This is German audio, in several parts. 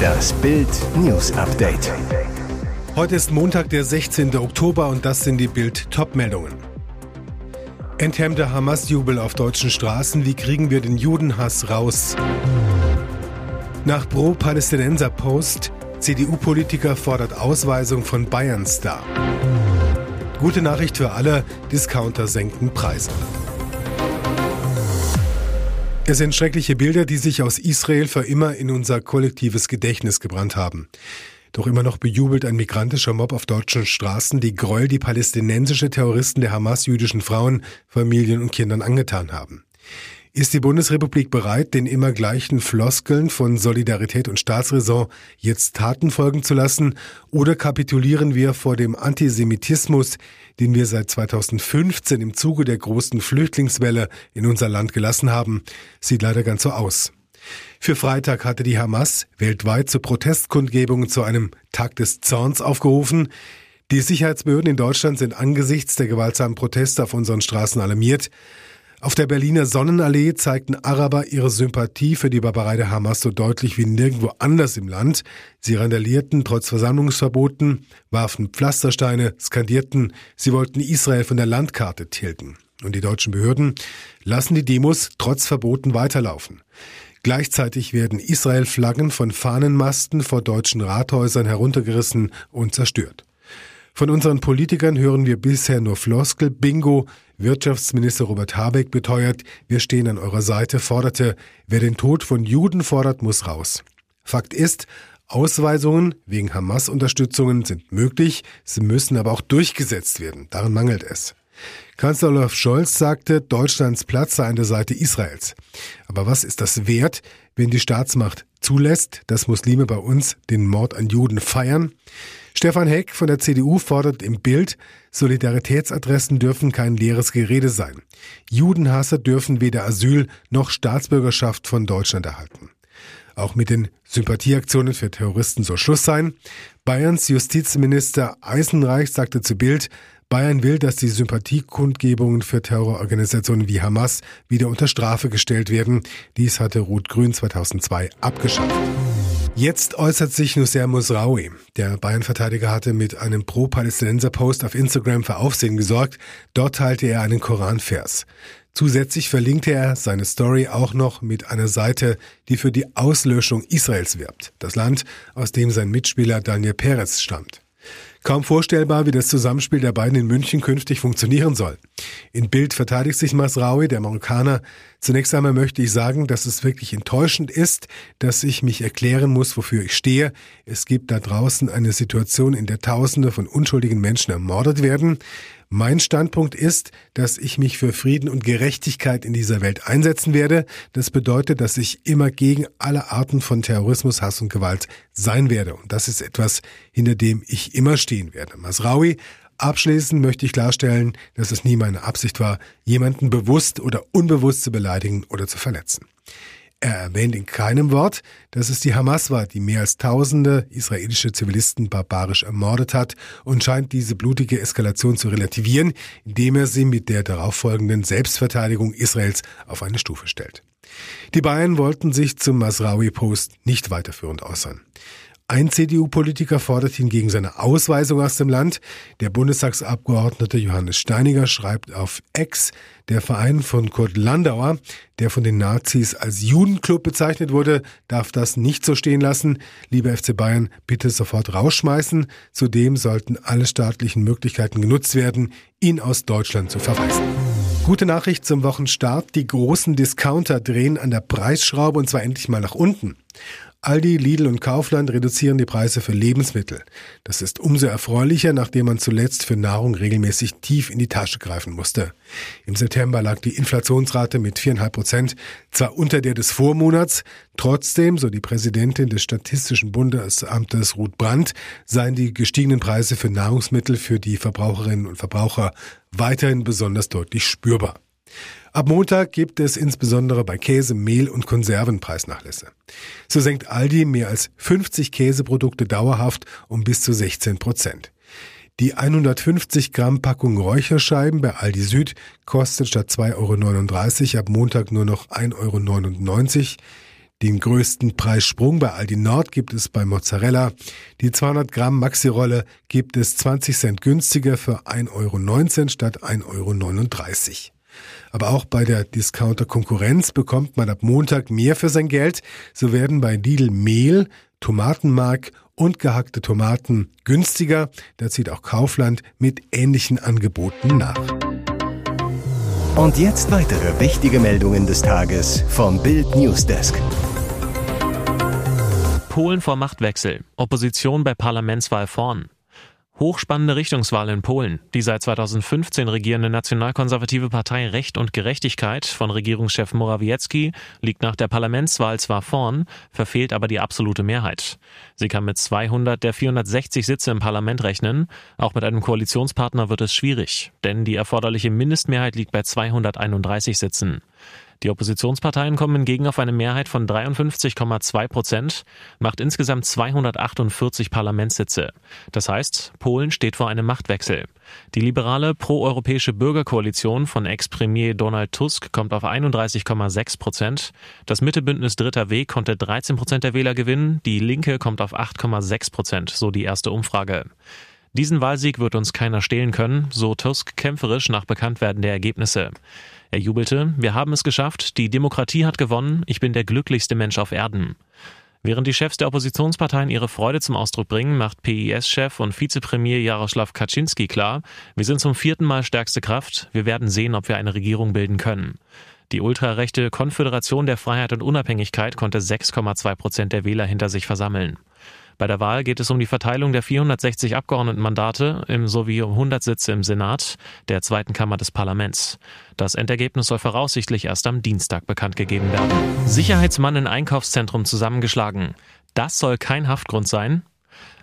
Das Bild News Update. Heute ist Montag, der 16. Oktober und das sind die Bild Topmeldungen. Enthemmter Hamas-Jubel auf deutschen Straßen. Wie kriegen wir den Judenhass raus? Nach Pro-Palästinenser-Post. CDU-Politiker fordert Ausweisung von Bayern-Star. Gute Nachricht für alle, Discounter senken Preise. Es sind schreckliche Bilder, die sich aus Israel für immer in unser kollektives Gedächtnis gebrannt haben. Doch immer noch bejubelt ein migrantischer Mob auf deutschen Straßen die Gräuel, die palästinensische Terroristen der Hamas jüdischen Frauen, Familien und Kindern angetan haben. Ist die Bundesrepublik bereit, den immer gleichen Floskeln von Solidarität und Staatsräson jetzt Taten folgen zu lassen? Oder kapitulieren wir vor dem Antisemitismus, den wir seit 2015 im Zuge der großen Flüchtlingswelle in unser Land gelassen haben? Sieht leider ganz so aus. Für Freitag hatte die Hamas weltweit zu Protestkundgebungen zu einem Tag des Zorns aufgerufen. Die Sicherheitsbehörden in Deutschland sind angesichts der gewaltsamen Proteste auf unseren Straßen alarmiert. Auf der Berliner Sonnenallee zeigten Araber ihre Sympathie für die Barbarei der Hamas so deutlich wie nirgendwo anders im Land. Sie randalierten trotz Versammlungsverboten, warfen Pflastersteine, skandierten, sie wollten Israel von der Landkarte tilgen. Und die deutschen Behörden lassen die Demos trotz Verboten weiterlaufen. Gleichzeitig werden Israel-Flaggen von Fahnenmasten vor deutschen Rathäusern heruntergerissen und zerstört. Von unseren Politikern hören wir bisher nur Floskel, Bingo. Wirtschaftsminister Robert Habeck beteuert, wir stehen an eurer Seite, forderte, wer den Tod von Juden fordert, muss raus. Fakt ist, Ausweisungen wegen Hamas-Unterstützungen sind möglich, sie müssen aber auch durchgesetzt werden. Daran mangelt es. Kanzler Olaf Scholz sagte, Deutschlands Platz sei an der Seite Israels. Aber was ist das wert, wenn die Staatsmacht zulässt, dass Muslime bei uns den Mord an Juden feiern? Stefan Heck von der CDU fordert im Bild, Solidaritätsadressen dürfen kein leeres Gerede sein. Judenhasser dürfen weder Asyl noch Staatsbürgerschaft von Deutschland erhalten. Auch mit den Sympathieaktionen für Terroristen soll Schluss sein. Bayerns Justizminister Eisenreich sagte zu Bild, Bayern will, dass die Sympathiekundgebungen für Terrororganisationen wie Hamas wieder unter Strafe gestellt werden. Dies hatte Rot-Grün 2002 abgeschafft. Jetzt äußert sich Nusser Musraoui. Der Bayern-Verteidiger hatte mit einem Pro-Palästinenser-Post auf Instagram für Aufsehen gesorgt. Dort teilte er einen Koranvers. Zusätzlich verlinkte er seine Story auch noch mit einer Seite, die für die Auslöschung Israels wirbt. Das Land, aus dem sein Mitspieler Daniel Perez stammt. Kaum vorstellbar, wie das Zusammenspiel der beiden in München künftig funktionieren soll. In Bild verteidigt sich Masraoui, der Marokkaner. Zunächst einmal möchte ich sagen, dass es wirklich enttäuschend ist, dass ich mich erklären muss, wofür ich stehe. Es gibt da draußen eine Situation, in der Tausende von unschuldigen Menschen ermordet werden. Mein Standpunkt ist, dass ich mich für Frieden und Gerechtigkeit in dieser Welt einsetzen werde. Das bedeutet, dass ich immer gegen alle Arten von Terrorismus, Hass und Gewalt sein werde. Und das ist etwas, hinter dem ich immer stehen werde. Masraui Abschließend möchte ich klarstellen, dass es nie meine Absicht war, jemanden bewusst oder unbewusst zu beleidigen oder zu verletzen. Er erwähnt in keinem Wort, dass es die Hamas war, die mehr als tausende israelische Zivilisten barbarisch ermordet hat und scheint diese blutige Eskalation zu relativieren, indem er sie mit der darauffolgenden Selbstverteidigung Israels auf eine Stufe stellt. Die Bayern wollten sich zum Masraoui-Post nicht weiterführend äußern. Ein CDU-Politiker fordert hingegen seine Ausweisung aus dem Land. Der Bundestagsabgeordnete Johannes Steiniger schreibt auf Ex, der Verein von Kurt Landauer, der von den Nazis als Judenclub bezeichnet wurde, darf das nicht so stehen lassen. Lieber FC Bayern, bitte sofort rausschmeißen. Zudem sollten alle staatlichen Möglichkeiten genutzt werden, ihn aus Deutschland zu verweisen. Gute Nachricht zum Wochenstart. Die großen Discounter drehen an der Preisschraube und zwar endlich mal nach unten. Aldi, Lidl und Kaufland reduzieren die Preise für Lebensmittel. Das ist umso erfreulicher, nachdem man zuletzt für Nahrung regelmäßig tief in die Tasche greifen musste. Im September lag die Inflationsrate mit viereinhalb Prozent zwar unter der des Vormonats, trotzdem, so die Präsidentin des Statistischen Bundesamtes Ruth Brandt, seien die gestiegenen Preise für Nahrungsmittel für die Verbraucherinnen und Verbraucher weiterhin besonders deutlich spürbar. Ab Montag gibt es insbesondere bei Käse, Mehl und Konserven Preisnachlässe. So senkt Aldi mehr als 50 Käseprodukte dauerhaft um bis zu 16 Prozent. Die 150 Gramm Packung Räucherscheiben bei Aldi Süd kostet statt 2,39 Euro ab Montag nur noch 1,99 Euro. Den größten Preissprung bei Aldi Nord gibt es bei Mozzarella. Die 200 Gramm Maxi-Rolle gibt es 20 Cent günstiger für 1,19 Euro statt 1,39 Euro. Aber auch bei der Discounter-Konkurrenz bekommt man ab Montag mehr für sein Geld. So werden bei Lidl Mehl, Tomatenmark und gehackte Tomaten günstiger. Da zieht auch Kaufland mit ähnlichen Angeboten nach. Und jetzt weitere wichtige Meldungen des Tages vom Bild Newsdesk. Polen vor Machtwechsel. Opposition bei Parlamentswahl vorn. Hochspannende Richtungswahl in Polen. Die seit 2015 regierende nationalkonservative Partei Recht und Gerechtigkeit von Regierungschef Morawiecki liegt nach der Parlamentswahl zwar vorn, verfehlt aber die absolute Mehrheit. Sie kann mit 200 der 460 Sitze im Parlament rechnen. Auch mit einem Koalitionspartner wird es schwierig, denn die erforderliche Mindestmehrheit liegt bei 231 Sitzen. Die Oppositionsparteien kommen hingegen auf eine Mehrheit von 53,2 Prozent, macht insgesamt 248 Parlamentssitze. Das heißt, Polen steht vor einem Machtwechsel. Die liberale proeuropäische Bürgerkoalition von Ex-Premier Donald Tusk kommt auf 31,6 Prozent. Das Mittebündnis Dritter Weg konnte 13 Prozent der Wähler gewinnen. Die Linke kommt auf 8,6 Prozent, so die erste Umfrage. Diesen Wahlsieg wird uns keiner stehlen können, so Tusk kämpferisch nach Bekanntwerden der Ergebnisse. Er jubelte, wir haben es geschafft, die Demokratie hat gewonnen, ich bin der glücklichste Mensch auf Erden. Während die Chefs der Oppositionsparteien ihre Freude zum Ausdruck bringen, macht PIS-Chef und Vizepremier Jaroslaw Kaczynski klar, wir sind zum vierten Mal stärkste Kraft, wir werden sehen, ob wir eine Regierung bilden können. Die ultrarechte Konföderation der Freiheit und Unabhängigkeit konnte 6,2 Prozent der Wähler hinter sich versammeln. Bei der Wahl geht es um die Verteilung der 460 Abgeordnetenmandate sowie um 100 Sitze im Senat, der zweiten Kammer des Parlaments. Das Endergebnis soll voraussichtlich erst am Dienstag bekannt gegeben werden. Sicherheitsmann in Einkaufszentrum zusammengeschlagen. Das soll kein Haftgrund sein.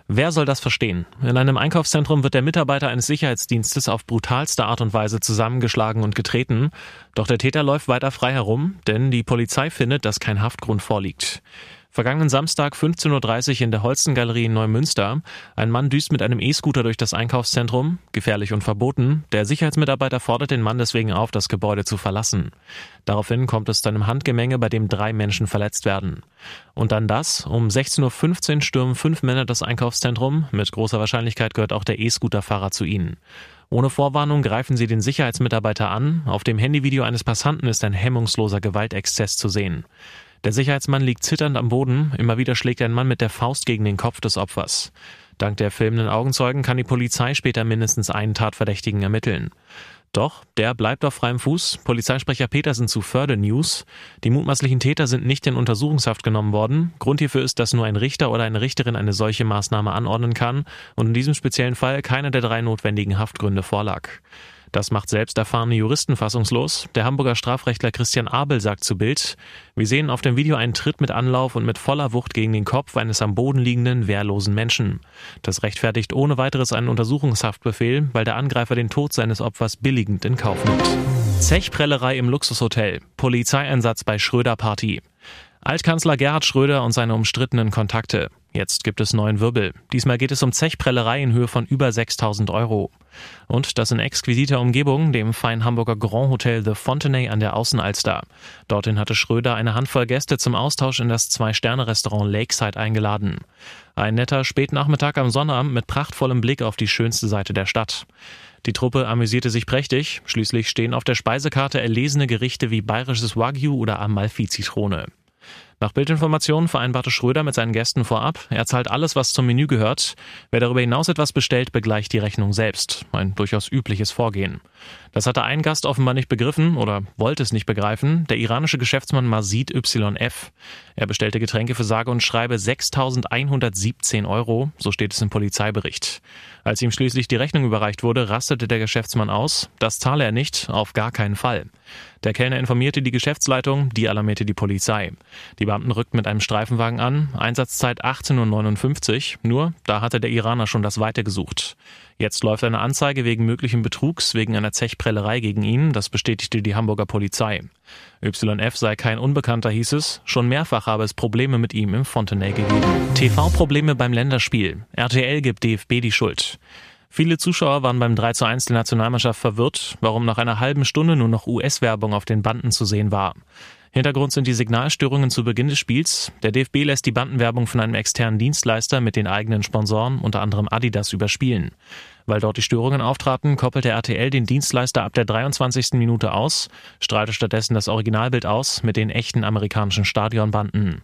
Wer soll das verstehen? In einem Einkaufszentrum wird der Mitarbeiter eines Sicherheitsdienstes auf brutalste Art und Weise zusammengeschlagen und getreten. Doch der Täter läuft weiter frei herum, denn die Polizei findet, dass kein Haftgrund vorliegt. Vergangenen Samstag 15.30 Uhr in der Holstengalerie in Neumünster. Ein Mann düst mit einem E-Scooter durch das Einkaufszentrum. Gefährlich und verboten. Der Sicherheitsmitarbeiter fordert den Mann deswegen auf, das Gebäude zu verlassen. Daraufhin kommt es zu einem Handgemenge, bei dem drei Menschen verletzt werden. Und dann das. Um 16.15 Uhr stürmen fünf Männer das Einkaufszentrum. Mit großer Wahrscheinlichkeit gehört auch der E-Scooter-Fahrer zu ihnen. Ohne Vorwarnung greifen sie den Sicherheitsmitarbeiter an. Auf dem Handyvideo eines Passanten ist ein hemmungsloser Gewaltexzess zu sehen. Der Sicherheitsmann liegt zitternd am Boden. Immer wieder schlägt ein Mann mit der Faust gegen den Kopf des Opfers. Dank der filmenden Augenzeugen kann die Polizei später mindestens einen Tatverdächtigen ermitteln. Doch, der bleibt auf freiem Fuß. Polizeisprecher Petersen zu Förde News. Die mutmaßlichen Täter sind nicht in Untersuchungshaft genommen worden. Grund hierfür ist, dass nur ein Richter oder eine Richterin eine solche Maßnahme anordnen kann und in diesem speziellen Fall keiner der drei notwendigen Haftgründe vorlag. Das macht selbst erfahrene Juristen fassungslos. Der Hamburger Strafrechtler Christian Abel sagt zu Bild, wir sehen auf dem Video einen Tritt mit Anlauf und mit voller Wucht gegen den Kopf eines am Boden liegenden, wehrlosen Menschen. Das rechtfertigt ohne weiteres einen Untersuchungshaftbefehl, weil der Angreifer den Tod seines Opfers billigend in Kauf nimmt. Zechprellerei im Luxushotel. Polizeieinsatz bei Schröder Party. Altkanzler Gerhard Schröder und seine umstrittenen Kontakte. Jetzt gibt es neuen Wirbel. Diesmal geht es um Zechprellerei in Höhe von über 6000 Euro. Und das in exquisiter Umgebung, dem feinen Hamburger Grand Hotel The Fontenay an der Außenalster. Dorthin hatte Schröder eine Handvoll Gäste zum Austausch in das Zwei-Sterne-Restaurant Lakeside eingeladen. Ein netter Spätnachmittag am Sonnabend mit prachtvollem Blick auf die schönste Seite der Stadt. Die Truppe amüsierte sich prächtig. Schließlich stehen auf der Speisekarte erlesene Gerichte wie bayerisches Wagyu oder Amalfi-Zitrone. Nach Bildinformationen vereinbarte Schröder mit seinen Gästen vorab, er zahlt alles, was zum Menü gehört. Wer darüber hinaus etwas bestellt, begleicht die Rechnung selbst. Ein durchaus übliches Vorgehen. Das hatte ein Gast offenbar nicht begriffen oder wollte es nicht begreifen, der iranische Geschäftsmann Mazid YF. Er bestellte Getränke für sage und schreibe 6.117 Euro, so steht es im Polizeibericht. Als ihm schließlich die Rechnung überreicht wurde, rastete der Geschäftsmann aus. Das zahle er nicht, auf gar keinen Fall. Der Kellner informierte die Geschäftsleitung, die alarmierte die Polizei. Die Beamten rückten mit einem Streifenwagen an, Einsatzzeit 18.59 Uhr, nur da hatte der Iraner schon das Weite gesucht. Jetzt läuft eine Anzeige wegen möglichen Betrugs wegen einer Zechprellerei gegen ihn, das bestätigte die Hamburger Polizei. YF sei kein Unbekannter, hieß es, schon mehrfach habe es Probleme mit ihm im Fontenay gegeben. TV-Probleme beim Länderspiel. RTL gibt DFB die Schuld. Viele Zuschauer waren beim 3 zu 1 der Nationalmannschaft verwirrt, warum nach einer halben Stunde nur noch US-Werbung auf den Banden zu sehen war. Hintergrund sind die Signalstörungen zu Beginn des Spiels. Der DFB lässt die Bandenwerbung von einem externen Dienstleister mit den eigenen Sponsoren, unter anderem Adidas, überspielen. Weil dort die Störungen auftraten, koppelte RTL den Dienstleister ab der 23. Minute aus, strahlte stattdessen das Originalbild aus mit den echten amerikanischen Stadionbanden.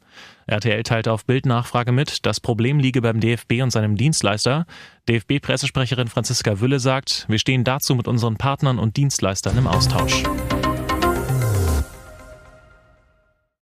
RTL teilte auf Bildnachfrage mit, das Problem liege beim DFB und seinem Dienstleister. DFB-Pressesprecherin Franziska Wülle sagt, wir stehen dazu mit unseren Partnern und Dienstleistern im Austausch.